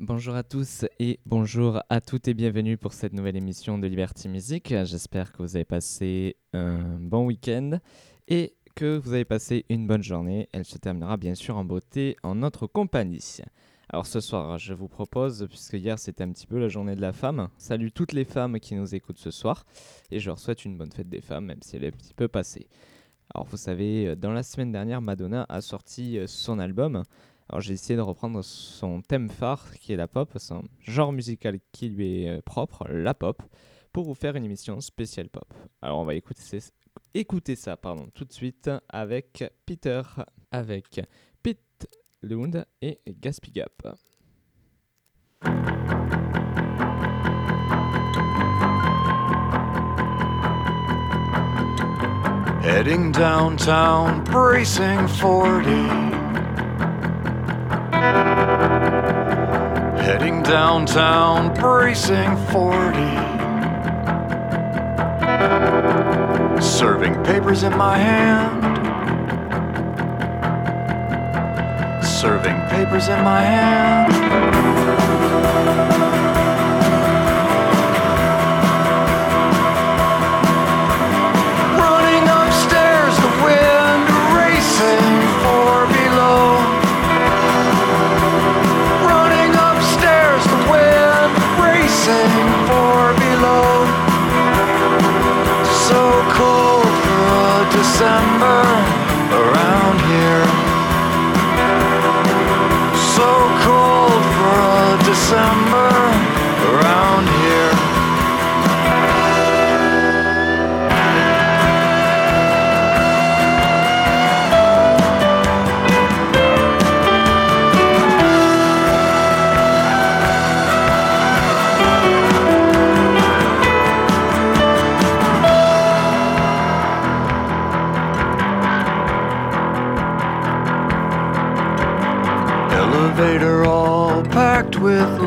bonjour à tous et bonjour à toutes et bienvenue pour cette nouvelle émission de Liberty Music. J'espère que vous avez passé un bon week-end et que vous avez passé une bonne journée. Elle se terminera bien sûr en beauté en notre compagnie. Alors ce soir, je vous propose, puisque hier c'était un petit peu la journée de la femme, salut toutes les femmes qui nous écoutent ce soir et je leur souhaite une bonne fête des femmes, même si elle est un petit peu passée. Alors vous savez, dans la semaine dernière, Madonna a sorti son album. Alors j'ai essayé de reprendre son thème phare qui est la pop, son genre musical qui lui est propre, la pop, pour vous faire une émission spéciale pop. Alors on va écouter, ça pardon, tout de suite avec Peter, avec Pete Lund et Gaspig Up. Heading downtown, bracing 40. Downtown, bracing 40. Serving papers in my hand. Serving papers in my hand.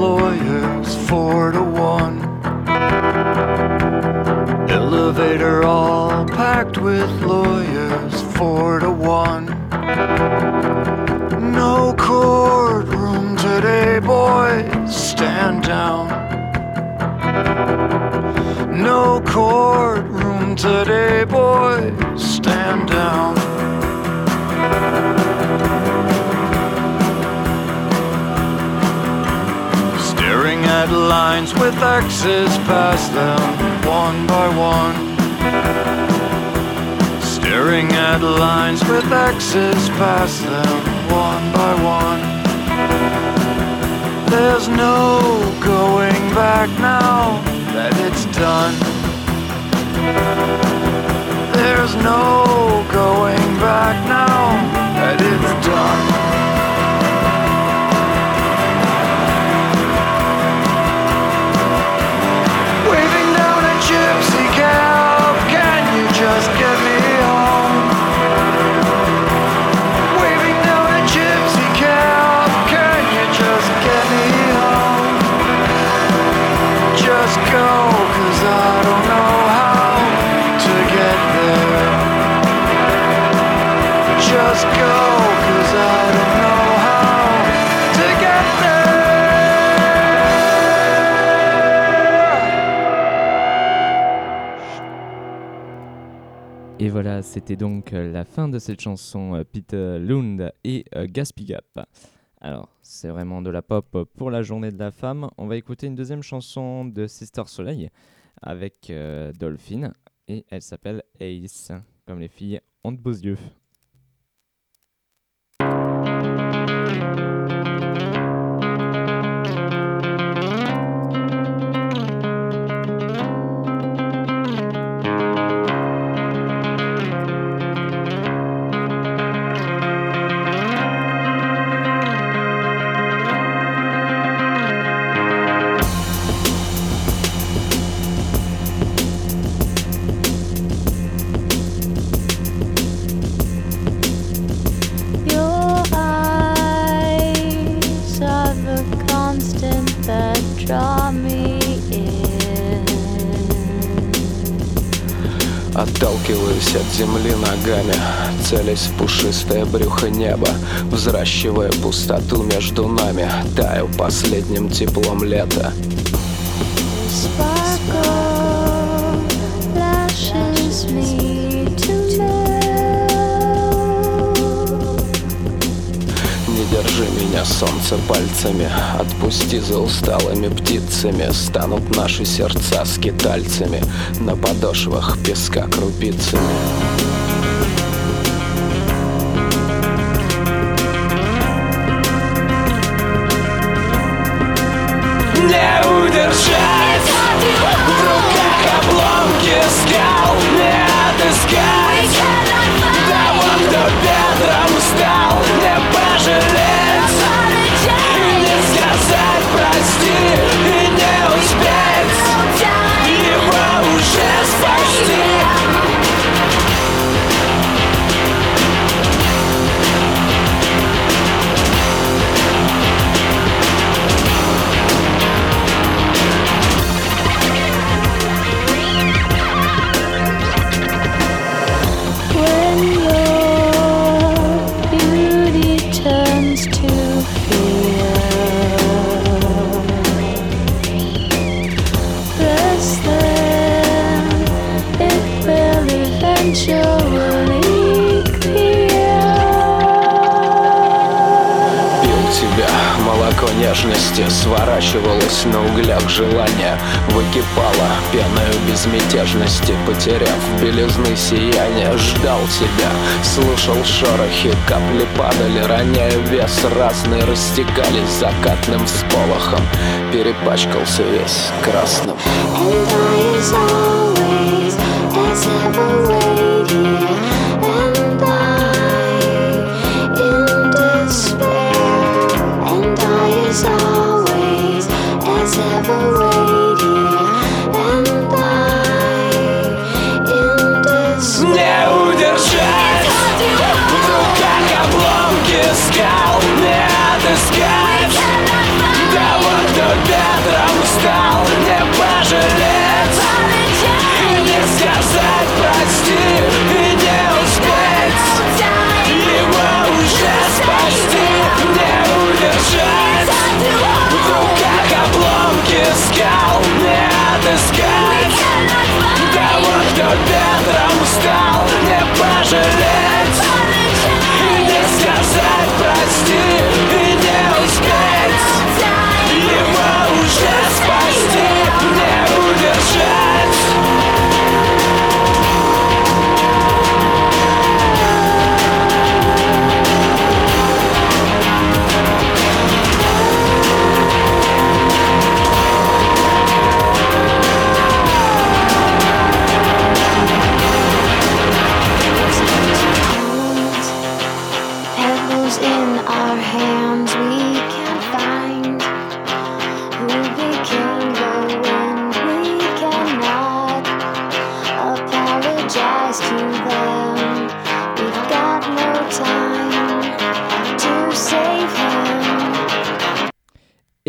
Lawyers, four to one. Elevator all packed with lawyers, four to one. No courtroom today, boys, stand down. No courtroom today, boys, stand down. Lines with X's past them, one by one. Staring at lines with X's past them, one by one. There's no going back now that it's done. There's no going back now that it's done. Et voilà, c'était donc euh, la fin de cette chanson euh, Peter Lund et euh, Gaspig Up. Alors, c'est vraiment de la pop pour la journée de la femme. On va écouter une deuxième chanson de Sister Soleil avec euh, Dolphin et elle s'appelle Ace, comme les filles ont de beaux yeux. Constant that draw me in. Отталкиваюсь от земли ногами Целясь в пушистое брюхо неба Взращивая пустоту между нами Таю последним теплом лета Sparkle держи меня, солнце, пальцами. Отпусти за усталыми птицами. Станут наши сердца скитальцами. На подошвах песка крупицами молоко нежности Сворачивалось на углях желания Выкипало пеною безмятежности Потеряв белизны сияния Ждал тебя, слушал шорохи Капли падали, роняя вес Разные растекались закатным всполохом Перепачкался весь красным. And I is always as ever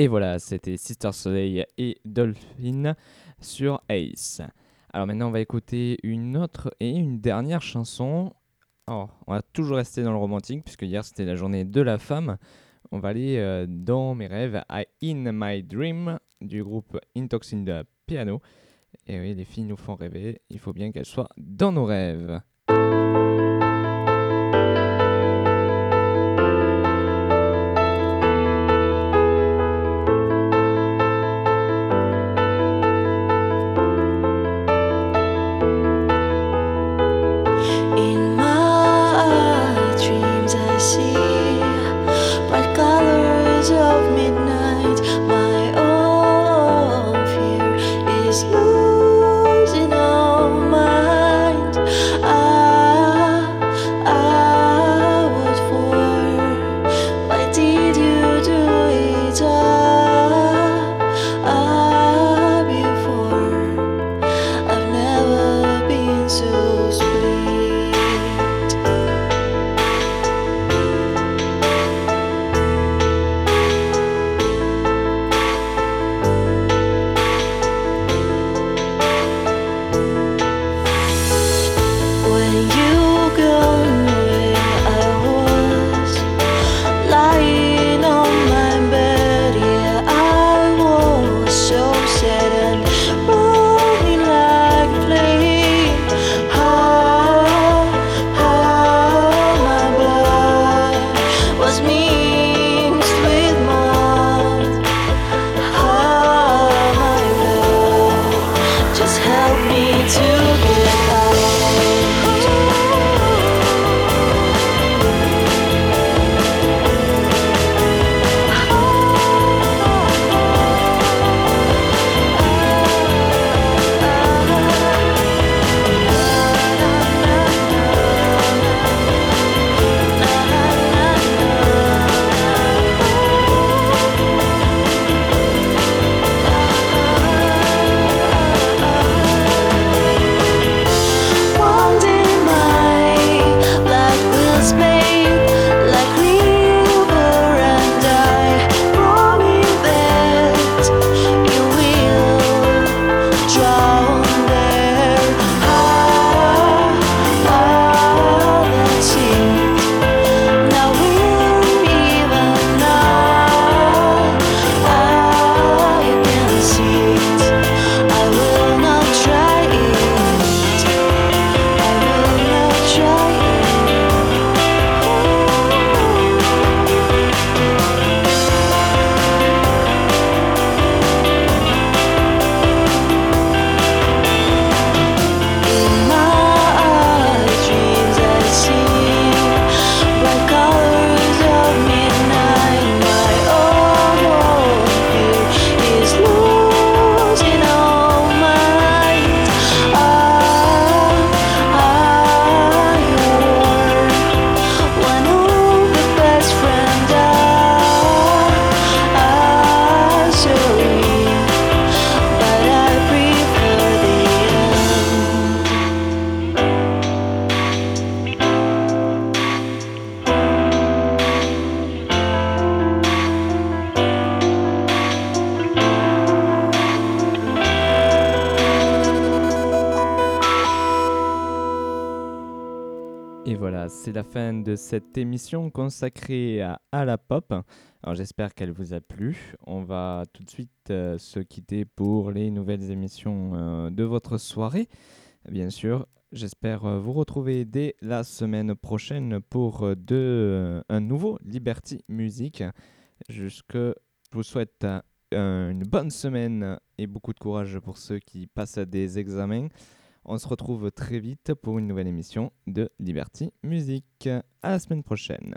Et voilà, c'était Sister Soleil et Dolphin sur Ace. Alors maintenant, on va écouter une autre et une dernière chanson. Alors, on va toujours rester dans le romantique, puisque hier c'était la journée de la femme. On va aller euh, dans mes rêves à In My Dream du groupe Intoxin de Piano. Et oui, les filles nous font rêver. Il faut bien qu'elles soient dans nos rêves. C'est la fin de cette émission consacrée à, la pop. Alors j'espère qu'elle vous a plu. On va tout de suite euh, se quitter pour les nouvelles émissions euh, de votre soirée. Bien sûr, j'espère euh, vous retrouver dès la semaine prochaine pour de, un nouveau Liberty Music. Jusque, je vous souhaite une bonne semaine et beaucoup de courage pour ceux qui passent des examens. On se retrouve très vite pour une nouvelle émission de Liberty Music. À la semaine prochaine.